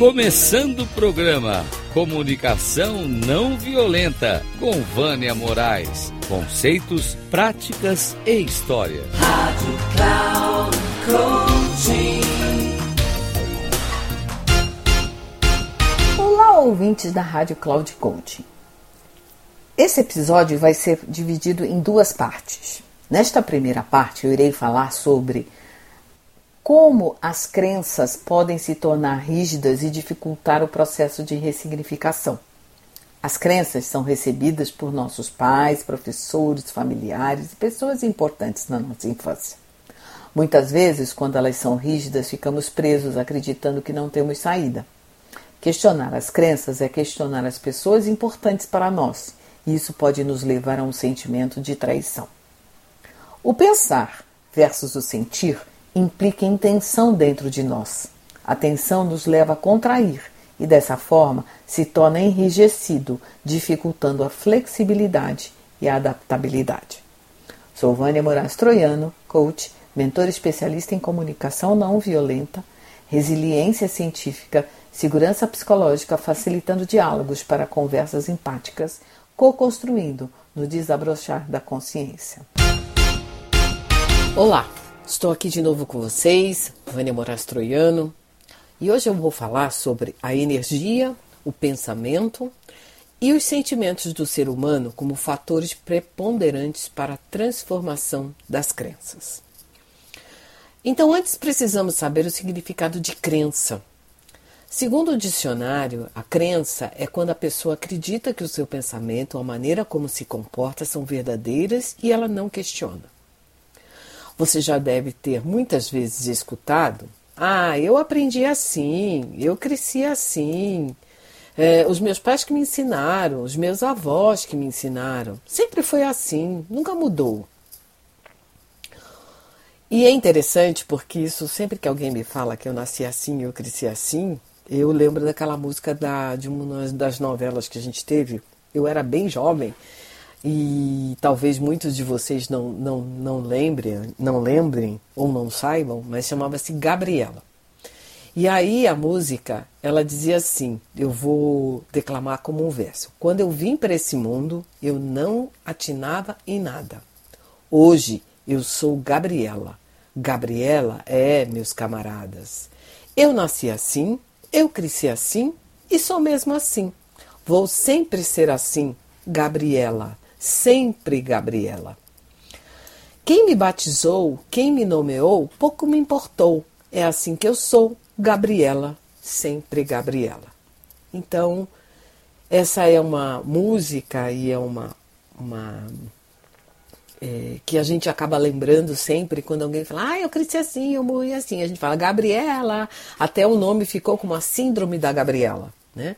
Começando o programa Comunicação Não Violenta com Vânia Moraes. Conceitos, práticas e história. Rádio Cloud Coaching. Olá, ouvintes da Rádio Cloud Coaching. Esse episódio vai ser dividido em duas partes. Nesta primeira parte, eu irei falar sobre como as crenças podem se tornar rígidas e dificultar o processo de ressignificação. As crenças são recebidas por nossos pais, professores, familiares e pessoas importantes na nossa infância. Muitas vezes, quando elas são rígidas, ficamos presos acreditando que não temos saída. Questionar as crenças é questionar as pessoas importantes para nós, e isso pode nos levar a um sentimento de traição. O pensar versus o sentir implica intenção dentro de nós. A tensão nos leva a contrair e, dessa forma, se torna enrijecido, dificultando a flexibilidade e a adaptabilidade. Sou Vânia Moraes Troiano, coach, mentor especialista em comunicação não violenta, resiliência científica, segurança psicológica, facilitando diálogos para conversas empáticas, co-construindo no desabrochar da consciência. Olá! Estou aqui de novo com vocês, Vânia Moraes Troiano, e hoje eu vou falar sobre a energia, o pensamento e os sentimentos do ser humano como fatores preponderantes para a transformação das crenças. Então, antes precisamos saber o significado de crença. Segundo o dicionário, a crença é quando a pessoa acredita que o seu pensamento a maneira como se comporta são verdadeiras e ela não questiona. Você já deve ter muitas vezes escutado: Ah, eu aprendi assim, eu cresci assim, é, os meus pais que me ensinaram, os meus avós que me ensinaram. Sempre foi assim, nunca mudou. E é interessante porque isso, sempre que alguém me fala que eu nasci assim, eu cresci assim, eu lembro daquela música da, de uma das novelas que a gente teve. Eu era bem jovem e talvez muitos de vocês não, não, não lembrem, não lembrem ou não saibam, mas chamava-se Gabriela. E aí a música, ela dizia assim, eu vou declamar como um verso. Quando eu vim para esse mundo, eu não atinava em nada. Hoje eu sou Gabriela. Gabriela é, meus camaradas. Eu nasci assim, eu cresci assim e sou mesmo assim. Vou sempre ser assim, Gabriela sempre Gabriela. Quem me batizou, quem me nomeou, pouco me importou. É assim que eu sou, Gabriela, sempre Gabriela. Então, essa é uma música e é uma, uma é, que a gente acaba lembrando sempre quando alguém fala, ah, eu cresci assim, eu morri assim. A gente fala Gabriela, até o nome ficou como a síndrome da Gabriela, né?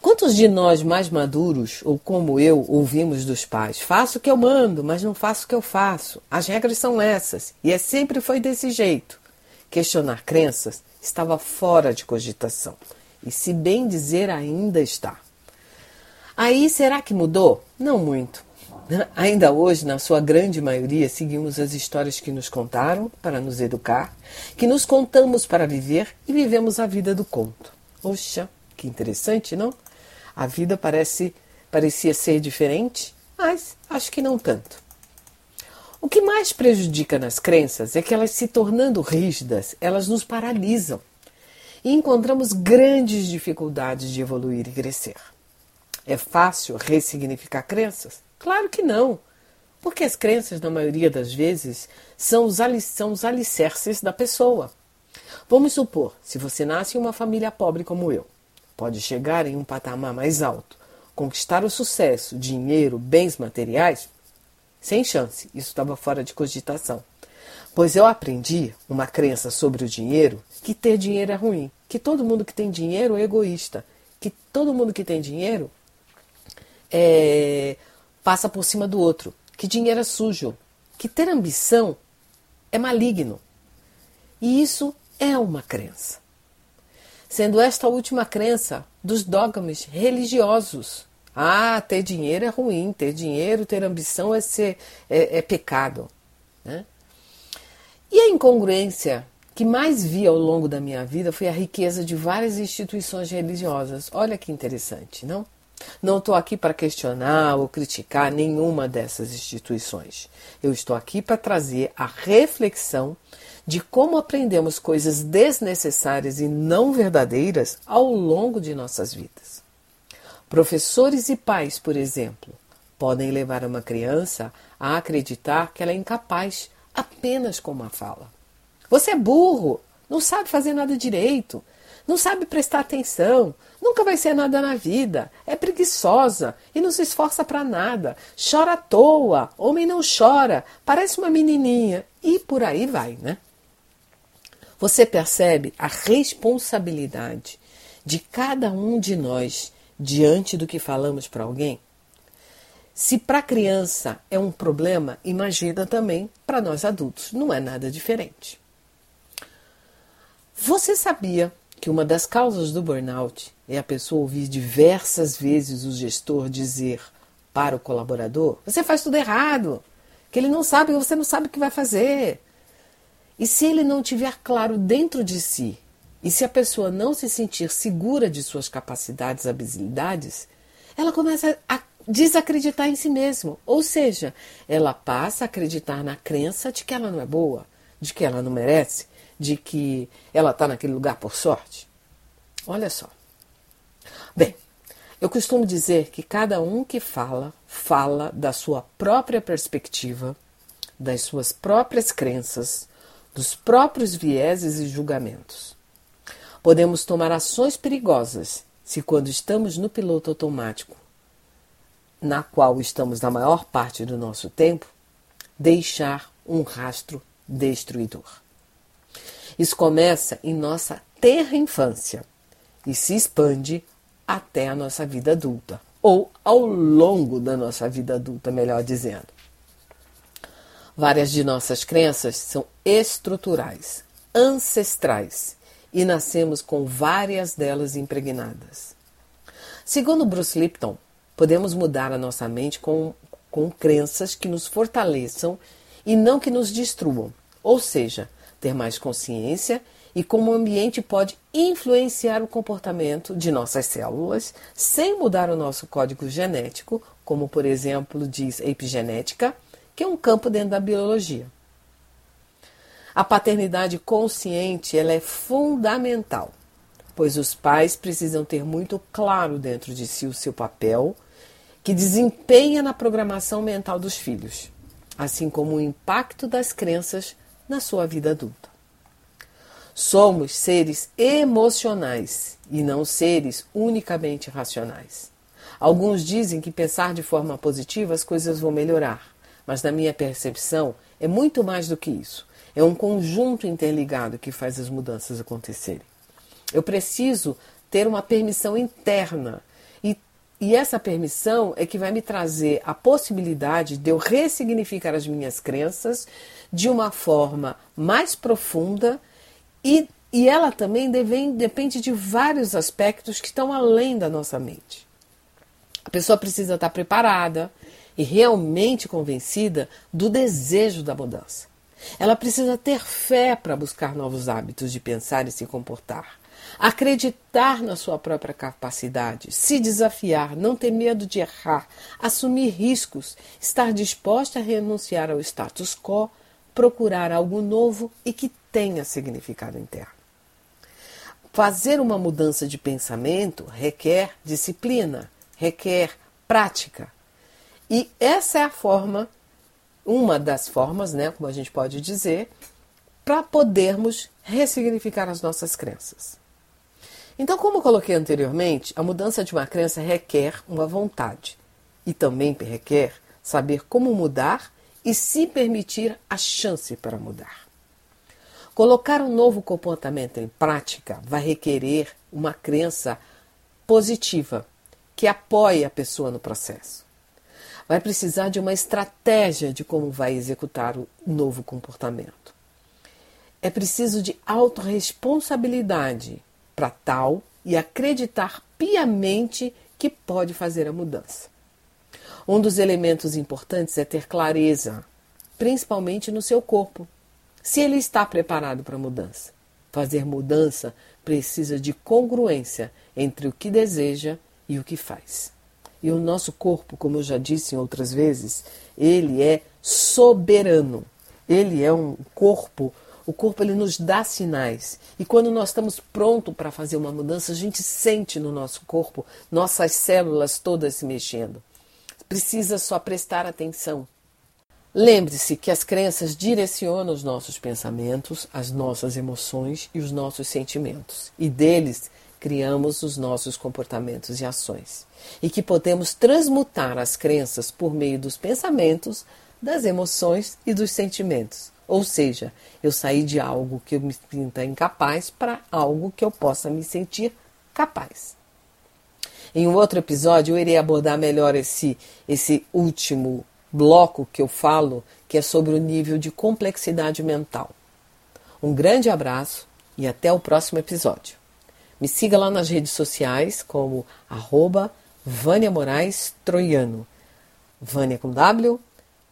Quantos de nós mais maduros, ou como eu, ouvimos dos pais? Faço o que eu mando, mas não faço o que eu faço. As regras são essas, e é sempre foi desse jeito. Questionar crenças estava fora de cogitação, e se bem dizer, ainda está. Aí, será que mudou? Não muito. Ainda hoje, na sua grande maioria, seguimos as histórias que nos contaram para nos educar, que nos contamos para viver e vivemos a vida do conto. Oxa, que interessante, não? A vida parece parecia ser diferente, mas acho que não tanto. O que mais prejudica nas crenças é que elas se tornando rígidas, elas nos paralisam e encontramos grandes dificuldades de evoluir e crescer. É fácil ressignificar crenças? Claro que não, porque as crenças, na maioria das vezes, são os, são os alicerces da pessoa. Vamos supor, se você nasce em uma família pobre como eu, pode chegar em um patamar mais alto, conquistar o sucesso, dinheiro, bens materiais? Sem chance, isso estava fora de cogitação. Pois eu aprendi uma crença sobre o dinheiro que ter dinheiro é ruim, que todo mundo que tem dinheiro é egoísta, que todo mundo que tem dinheiro é, passa por cima do outro, que dinheiro é sujo, que ter ambição é maligno. E isso é uma crença sendo esta a última crença dos dogmas religiosos. Ah, ter dinheiro é ruim, ter dinheiro, ter ambição é, ser, é, é pecado. Né? E a incongruência que mais vi ao longo da minha vida foi a riqueza de várias instituições religiosas. Olha que interessante, não? Não estou aqui para questionar ou criticar nenhuma dessas instituições. Eu estou aqui para trazer a reflexão de como aprendemos coisas desnecessárias e não verdadeiras ao longo de nossas vidas. Professores e pais, por exemplo, podem levar uma criança a acreditar que ela é incapaz apenas com uma fala. Você é burro, não sabe fazer nada direito, não sabe prestar atenção, nunca vai ser nada na vida, é preguiçosa e não se esforça para nada, chora à toa, homem não chora, parece uma menininha. E por aí vai, né? Você percebe a responsabilidade de cada um de nós diante do que falamos para alguém? Se para criança é um problema, imagina também para nós adultos, não é nada diferente. Você sabia que uma das causas do burnout é a pessoa ouvir diversas vezes o gestor dizer para o colaborador: você faz tudo errado, que ele não sabe, você não sabe o que vai fazer. E se ele não tiver claro dentro de si, e se a pessoa não se sentir segura de suas capacidades, habilidades, ela começa a desacreditar em si mesma. Ou seja, ela passa a acreditar na crença de que ela não é boa, de que ela não merece, de que ela está naquele lugar por sorte? Olha só. Bem, eu costumo dizer que cada um que fala, fala da sua própria perspectiva, das suas próprias crenças, dos próprios vieses e julgamentos. Podemos tomar ações perigosas se, quando estamos no piloto automático, na qual estamos na maior parte do nosso tempo, deixar um rastro destruidor. Isso começa em nossa terra infância e se expande até a nossa vida adulta, ou ao longo da nossa vida adulta, melhor dizendo. Várias de nossas crenças são estruturais, ancestrais, e nascemos com várias delas impregnadas. Segundo Bruce Lipton, podemos mudar a nossa mente com, com crenças que nos fortaleçam e não que nos destruam, ou seja, ter mais consciência e como o ambiente pode influenciar o comportamento de nossas células sem mudar o nosso código genético, como por exemplo diz a epigenética, que é um campo dentro da biologia. A paternidade consciente ela é fundamental, pois os pais precisam ter muito claro dentro de si o seu papel que desempenha na programação mental dos filhos, assim como o impacto das crenças na sua vida adulta. Somos seres emocionais e não seres unicamente racionais. Alguns dizem que pensar de forma positiva as coisas vão melhorar, mas na minha percepção é muito mais do que isso. É um conjunto interligado que faz as mudanças acontecerem. Eu preciso ter uma permissão interna e, essa permissão é que vai me trazer a possibilidade de eu ressignificar as minhas crenças de uma forma mais profunda e, e ela também deve, depende de vários aspectos que estão além da nossa mente. A pessoa precisa estar preparada e realmente convencida do desejo da mudança. Ela precisa ter fé para buscar novos hábitos de pensar e se comportar. Acreditar na sua própria capacidade, se desafiar, não ter medo de errar, assumir riscos, estar disposta a renunciar ao status quo procurar algo novo e que tenha significado interno. Fazer uma mudança de pensamento requer disciplina, requer prática. E essa é a forma, uma das formas, né, como a gente pode dizer, para podermos ressignificar as nossas crenças. Então, como coloquei anteriormente, a mudança de uma crença requer uma vontade e também requer saber como mudar e se permitir a chance para mudar. Colocar um novo comportamento em prática vai requerer uma crença positiva que apoie a pessoa no processo. Vai precisar de uma estratégia de como vai executar o novo comportamento. É preciso de autorresponsabilidade para tal e acreditar piamente que pode fazer a mudança. Um dos elementos importantes é ter clareza, principalmente no seu corpo, se ele está preparado para a mudança. Fazer mudança precisa de congruência entre o que deseja e o que faz. E o nosso corpo, como eu já disse em outras vezes, ele é soberano. Ele é um corpo, o corpo ele nos dá sinais. E quando nós estamos prontos para fazer uma mudança, a gente sente no nosso corpo nossas células todas se mexendo. Precisa só prestar atenção. Lembre-se que as crenças direcionam os nossos pensamentos, as nossas emoções e os nossos sentimentos. E deles criamos os nossos comportamentos e ações. E que podemos transmutar as crenças por meio dos pensamentos, das emoções e dos sentimentos. Ou seja, eu saí de algo que eu me sinta incapaz para algo que eu possa me sentir capaz. Em um outro episódio eu irei abordar melhor esse, esse último bloco que eu falo, que é sobre o nível de complexidade mental. Um grande abraço e até o próximo episódio. Me siga lá nas redes sociais como arroba Vânia Moraes Troiano. Vânia com W,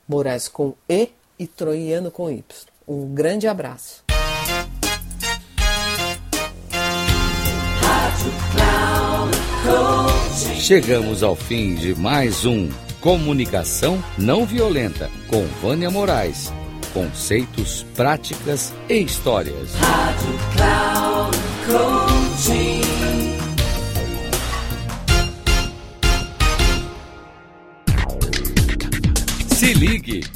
Moraes com E e Troiano com Y. Um grande abraço. Chegamos ao fim de mais um Comunicação Não Violenta com Vânia Moraes. Conceitos, práticas e histórias. Rádio Cloud. Se ligue.